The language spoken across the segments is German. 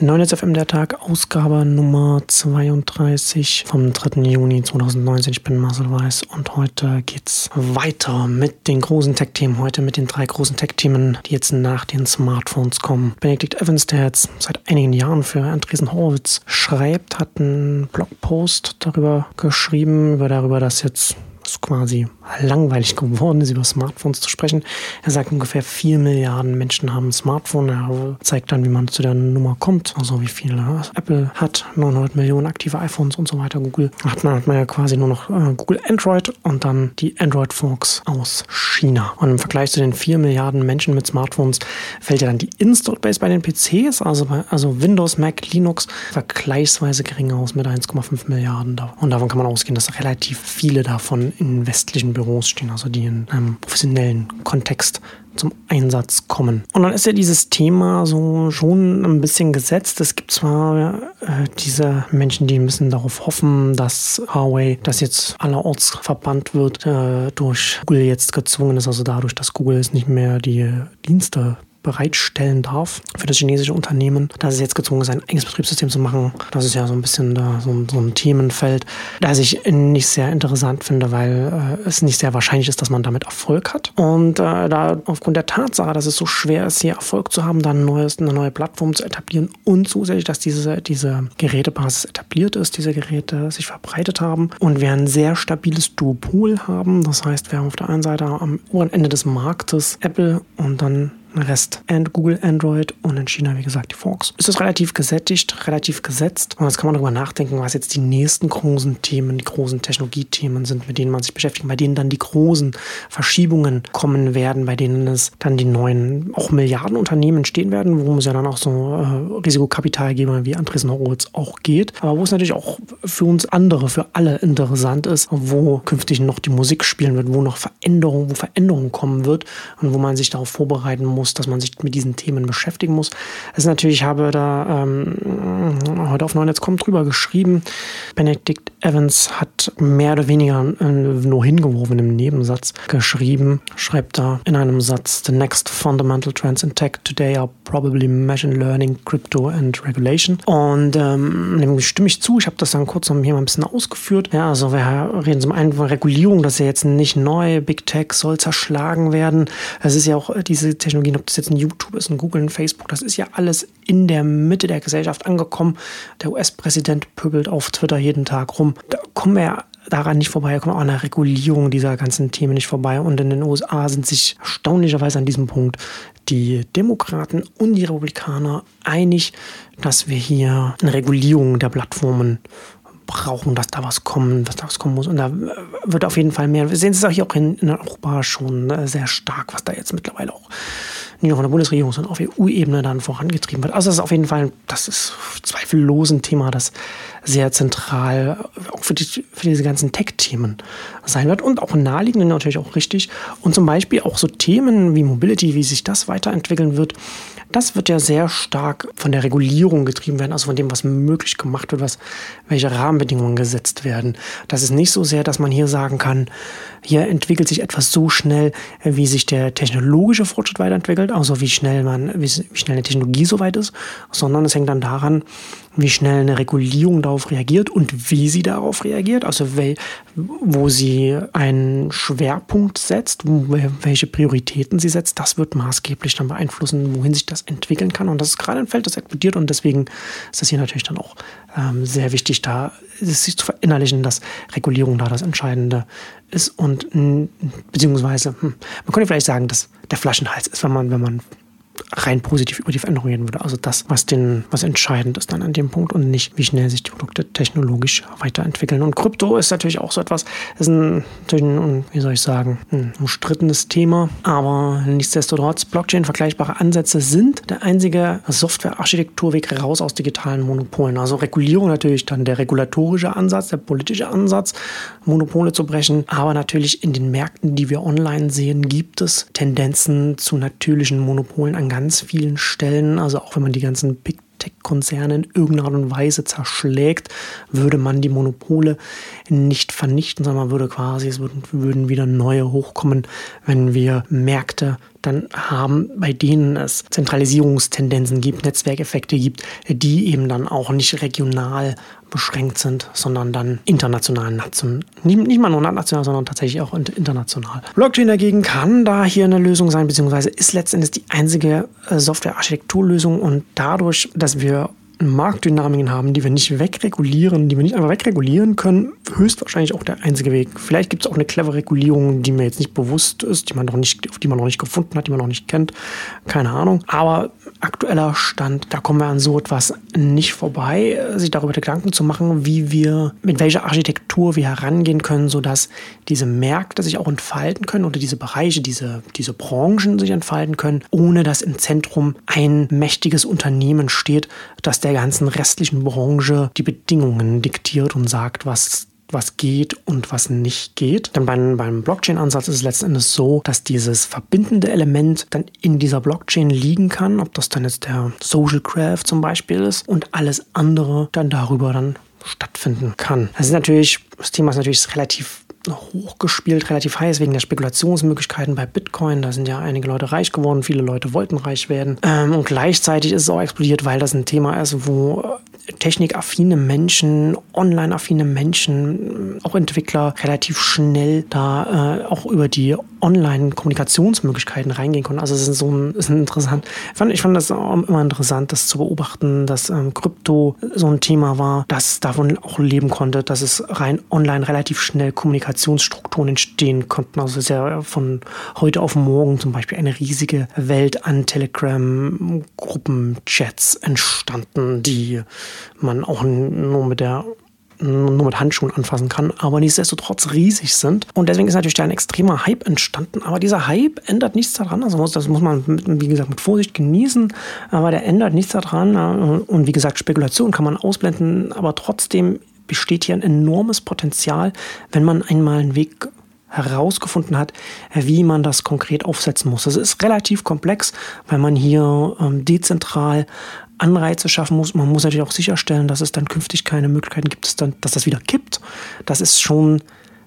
9 FM der Tag, Ausgabe Nummer 32 vom 3. Juni 2019. Ich bin Marcel Weiß und heute geht's weiter mit den großen Tech-Themen. Heute mit den drei großen Tech-Themen, die jetzt nach den Smartphones kommen. Benedikt Evans, der jetzt seit einigen Jahren für Andresen Horowitz schreibt, hat einen Blogpost darüber geschrieben, über darüber, dass jetzt quasi langweilig geworden ist, über Smartphones zu sprechen. Er sagt, ungefähr 4 Milliarden Menschen haben ein Smartphone. Er zeigt dann, wie man zu der Nummer kommt, also wie viele Apple hat, 900 Millionen aktive iPhones und so weiter. Google hat man, hat man ja quasi nur noch äh, Google Android und dann die Android Forks aus China. Und im Vergleich zu den 4 Milliarden Menschen mit Smartphones fällt ja dann die Install Base bei den PCs, also, bei, also Windows, Mac, Linux, vergleichsweise gering aus mit 1,5 Milliarden. Und davon kann man ausgehen, dass relativ viele davon in westlichen Büros stehen, also die in einem professionellen Kontext zum Einsatz kommen. Und dann ist ja dieses Thema so schon ein bisschen gesetzt. Es gibt zwar äh, diese Menschen, die ein bisschen darauf hoffen, dass Huawei, das jetzt allerorts verbannt wird, äh, durch Google jetzt gezwungen ist, also dadurch, dass Google es nicht mehr die Dienste bereitstellen darf für das chinesische Unternehmen, dass es jetzt gezwungen ist, ein eigenes Betriebssystem zu machen. Das ist ja so ein bisschen da, so, so ein Themenfeld, das ich nicht sehr interessant finde, weil äh, es nicht sehr wahrscheinlich ist, dass man damit Erfolg hat. Und äh, da aufgrund der Tatsache, dass es so schwer ist, hier Erfolg zu haben, dann neues, eine neue Plattform zu etablieren und zusätzlich, dass diese, diese Gerätebasis etabliert ist, diese Geräte sich verbreitet haben und wir ein sehr stabiles Duopol haben. Das heißt, wir haben auf der einen Seite am oberen Ende des Marktes Apple und dann Rest and Google Android und in China, wie gesagt, die Forks. Ist das relativ gesättigt, relativ gesetzt. Und jetzt kann man darüber nachdenken, was jetzt die nächsten großen Themen, die großen Technologiethemen sind, mit denen man sich beschäftigt, bei denen dann die großen Verschiebungen kommen werden, bei denen es dann die neuen, auch Milliardenunternehmen stehen werden, worum es ja dann auch so äh, Risikokapitalgeber wie Andresen Horowitz auch geht. Aber wo es natürlich auch für uns andere, für alle interessant ist, wo künftig noch die Musik spielen wird, wo noch Veränderungen, wo Veränderungen kommen wird und wo man sich darauf vorbereiten muss, muss, dass man sich mit diesen Themen beschäftigen muss. Es ist natürlich, ich habe da ähm, heute auf Neunetz.com drüber geschrieben. Benedict Evans hat mehr oder weniger äh, nur hingeworfen im Nebensatz geschrieben, schreibt da in einem Satz: The next fundamental trends in tech today are probably machine learning, crypto and regulation. Und ähm, dem stimme ich zu. Ich habe das dann kurz hier mal ein bisschen ausgeführt. Ja, also wir reden zum einen von Regulierung, das ist ja jetzt nicht neu. Big Tech soll zerschlagen werden. Es ist ja auch diese Technologien ob das jetzt ein YouTube ist, ein Google, ein Facebook, das ist ja alles in der Mitte der Gesellschaft angekommen. Der US-Präsident pöbelt auf Twitter jeden Tag rum. Da kommen wir ja daran nicht vorbei, da kommen wir auch an der Regulierung dieser ganzen Themen nicht vorbei. Und in den USA sind sich erstaunlicherweise an diesem Punkt die Demokraten und die Republikaner einig, dass wir hier eine Regulierung der Plattformen brauchen, dass da was kommen, dass da was kommen muss. Und da wird auf jeden Fall mehr. Wir sehen es auch hier auch in, in Europa schon äh, sehr stark, was da jetzt mittlerweile auch nicht nur von der Bundesregierung, sondern auf EU-Ebene dann vorangetrieben wird. Also das ist auf jeden Fall, das ist zweifellos ein Thema, das sehr zentral auch für, die, für diese ganzen Tech-Themen sein wird und auch naheliegend natürlich auch richtig. Und zum Beispiel auch so Themen wie Mobility, wie sich das weiterentwickeln wird, das wird ja sehr stark von der Regulierung getrieben werden, also von dem, was möglich gemacht wird, was, welche Rahmenbedingungen gesetzt werden. Das ist nicht so sehr, dass man hier sagen kann, hier entwickelt sich etwas so schnell, wie sich der technologische Fortschritt weiterentwickelt, also wie schnell man, wie, wie schnell eine Technologie soweit ist, sondern es hängt dann daran, wie schnell eine Regulierung darauf reagiert und wie sie darauf reagiert, also wo sie einen Schwerpunkt setzt, welche Prioritäten sie setzt, das wird maßgeblich dann beeinflussen, wohin sich das entwickeln kann. Und das ist gerade ein Feld, das explodiert und deswegen ist das hier natürlich dann auch ähm, sehr wichtig, da sich zu verinnerlichen, dass Regulierung da das Entscheidende ist und beziehungsweise hm, man könnte vielleicht sagen, dass der Flaschenhals ist, wenn man, wenn man rein positiv über die Veränderung reden würde. Also das, was, den, was entscheidend ist dann an dem Punkt und nicht, wie schnell sich die Produkte technologisch weiterentwickeln. Und Krypto ist natürlich auch so etwas, ist ein, ein wie soll ich sagen, ein umstrittenes Thema, aber nichtsdestotrotz, Blockchain vergleichbare Ansätze sind der einzige Softwarearchitekturweg raus aus digitalen Monopolen. Also Regulierung natürlich dann der regulatorische Ansatz, der politische Ansatz, Monopole zu brechen, aber natürlich in den Märkten, die wir online sehen, gibt es Tendenzen zu natürlichen Monopolen an ganz vielen Stellen, also auch wenn man die ganzen Big Tech-Konzerne in irgendeiner Art und Weise zerschlägt, würde man die Monopole nicht vernichten, sondern man würde quasi, es würden, würden wieder neue hochkommen, wenn wir Märkte dann haben, bei denen es Zentralisierungstendenzen gibt, Netzwerkeffekte gibt, die eben dann auch nicht regional beschränkt sind, sondern dann international, national, nicht, nicht mal nur national, sondern tatsächlich auch international. Blockchain dagegen kann da hier eine Lösung sein, beziehungsweise ist letztendlich die einzige äh, Software-Architekturlösung und dadurch, dass wir Marktdynamiken haben, die wir nicht wegregulieren, die wir nicht einfach wegregulieren können, höchstwahrscheinlich auch der einzige Weg. Vielleicht gibt es auch eine clevere Regulierung, die mir jetzt nicht bewusst ist, die man noch nicht, auf die man noch nicht gefunden hat, die man noch nicht kennt. Keine Ahnung. Aber aktueller Stand, da kommen wir an so etwas nicht vorbei, sich darüber Gedanken zu machen, wie wir, mit welcher Architektur wir herangehen können, sodass diese Märkte sich auch entfalten können oder diese Bereiche, diese, diese Branchen sich entfalten können, ohne dass im Zentrum ein mächtiges Unternehmen steht, das der der ganzen restlichen Branche die Bedingungen diktiert und sagt, was was geht und was nicht geht. Denn beim, beim Blockchain-Ansatz ist es letzten Endes so, dass dieses verbindende Element dann in dieser Blockchain liegen kann, ob das dann jetzt der Social Graph zum Beispiel ist und alles andere dann darüber dann stattfinden kann. Das ist natürlich, das Thema ist natürlich relativ hochgespielt, relativ heiß wegen der Spekulationsmöglichkeiten bei Bitcoin. Da sind ja einige Leute reich geworden, viele Leute wollten reich werden. Ähm, und gleichzeitig ist es auch explodiert, weil das ein Thema ist, wo technikaffine Menschen, online-affine Menschen, auch Entwickler relativ schnell da äh, auch über die Online-Kommunikationsmöglichkeiten reingehen konnten. Also es ist so ein, ist ein interessant. Ich fand, ich fand das immer interessant, das zu beobachten, dass ähm, Krypto so ein Thema war, das davon auch leben konnte, dass es rein online relativ schnell Kommunikationsstrukturen entstehen konnten. Also es ist ja von heute auf morgen zum Beispiel eine riesige Welt an Telegram-Gruppenchats entstanden, die man auch nur mit der nur mit Handschuhen anfassen kann, aber nichtsdestotrotz riesig sind. Und deswegen ist natürlich da ein extremer Hype entstanden. Aber dieser Hype ändert nichts daran. Also das muss man, mit, wie gesagt, mit Vorsicht genießen. Aber der ändert nichts daran. Und wie gesagt, Spekulation kann man ausblenden. Aber trotzdem besteht hier ein enormes Potenzial, wenn man einmal einen Weg herausgefunden hat, wie man das konkret aufsetzen muss. Das ist relativ komplex, weil man hier ähm, dezentral Anreize schaffen muss. Man muss natürlich auch sicherstellen, dass es dann künftig keine Möglichkeiten gibt, dass das wieder kippt. Das ist schon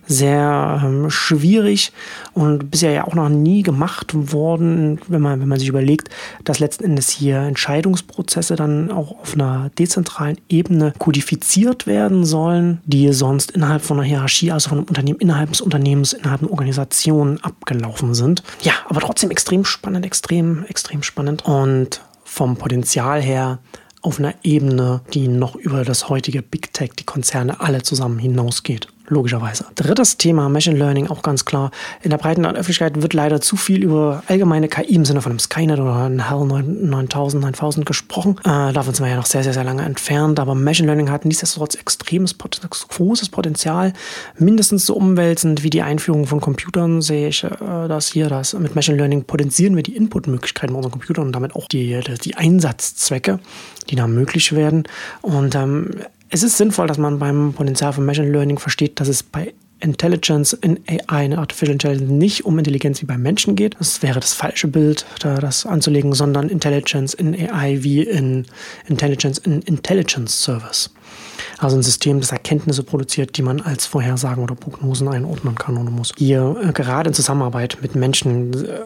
sehr ähm, schwierig und bisher ja auch noch nie gemacht worden, wenn man, wenn man sich überlegt, dass letzten Endes hier Entscheidungsprozesse dann auch auf einer dezentralen Ebene kodifiziert werden sollen, die sonst innerhalb von einer Hierarchie, also von einem Unternehmen, innerhalb des Unternehmens, innerhalb einer Organisation abgelaufen sind. Ja, aber trotzdem extrem spannend, extrem, extrem spannend und vom Potenzial her auf einer Ebene, die noch über das heutige Big Tech, die Konzerne alle zusammen hinausgeht logischerweise. Drittes Thema Machine Learning, auch ganz klar. In der breiten Öffentlichkeit wird leider zu viel über allgemeine KI im Sinne von einem Skynet oder einem HAL 9000, 9000 gesprochen. Äh, davon sind wir ja noch sehr, sehr, sehr lange entfernt. Aber Machine Learning hat nichtsdestotrotz extremes, großes Potenzial, mindestens so umwälzend wie die Einführung von Computern sehe ich äh, das hier. Das mit Machine Learning potenzieren wir die Inputmöglichkeiten unserer Computer und damit auch die, die Einsatzzwecke, die da möglich werden. Und ähm, es ist sinnvoll, dass man beim Potenzial von Machine Learning versteht, dass es bei Intelligence in AI, in Artificial Intelligence, nicht um Intelligenz wie beim Menschen geht. Das wäre das falsche Bild, da das anzulegen, sondern Intelligence in AI wie in Intelligence in Intelligence Service. Also ein System, das Erkenntnisse produziert, die man als Vorhersagen oder Prognosen einordnen kann oder muss. Hier äh, gerade in Zusammenarbeit mit Menschen äh,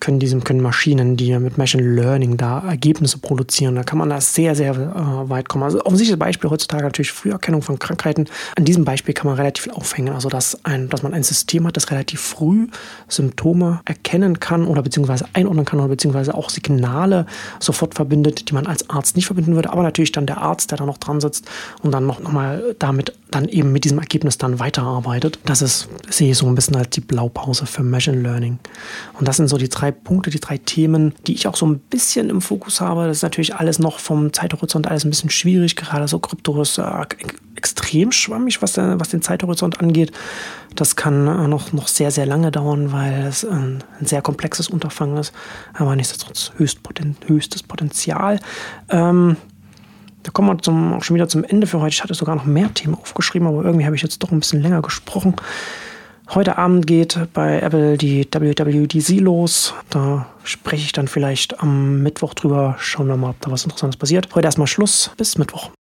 können diesem können Maschinen, die mit Machine Learning da Ergebnisse produzieren. Da kann man da sehr, sehr äh, weit kommen. Also offensichtliches Beispiel heutzutage natürlich Früherkennung von Krankheiten. An diesem Beispiel kann man relativ viel aufhängen. Also dass, ein, dass man ein System hat, das relativ früh Symptome erkennen kann oder beziehungsweise einordnen kann oder beziehungsweise auch Signale sofort verbindet, die man als Arzt nicht verbinden würde. Aber natürlich dann der Arzt, der da noch dran sitzt und dann noch, noch mal damit dann eben mit diesem Ergebnis dann weiterarbeitet. Das ist, sehe ich so ein bisschen als die Blaupause für Machine Learning. Und das sind so die drei Punkte, die drei Themen, die ich auch so ein bisschen im Fokus habe. Das ist natürlich alles noch vom Zeithorizont alles ein bisschen schwierig. Gerade so Krypto ist äh, extrem schwammig, was, der, was den Zeithorizont angeht. Das kann äh, noch, noch sehr, sehr lange dauern, weil es ein, ein sehr komplexes Unterfangen ist. Aber nichtsdestotrotz höchst poten, höchstes Potenzial. Ähm, kommen wir zum, auch schon wieder zum Ende für heute. Ich hatte sogar noch mehr Themen aufgeschrieben, aber irgendwie habe ich jetzt doch ein bisschen länger gesprochen. Heute Abend geht bei Apple die WWDC los. Da spreche ich dann vielleicht am Mittwoch drüber. Schauen wir mal, ob da was Interessantes passiert. Heute erstmal Schluss. Bis Mittwoch.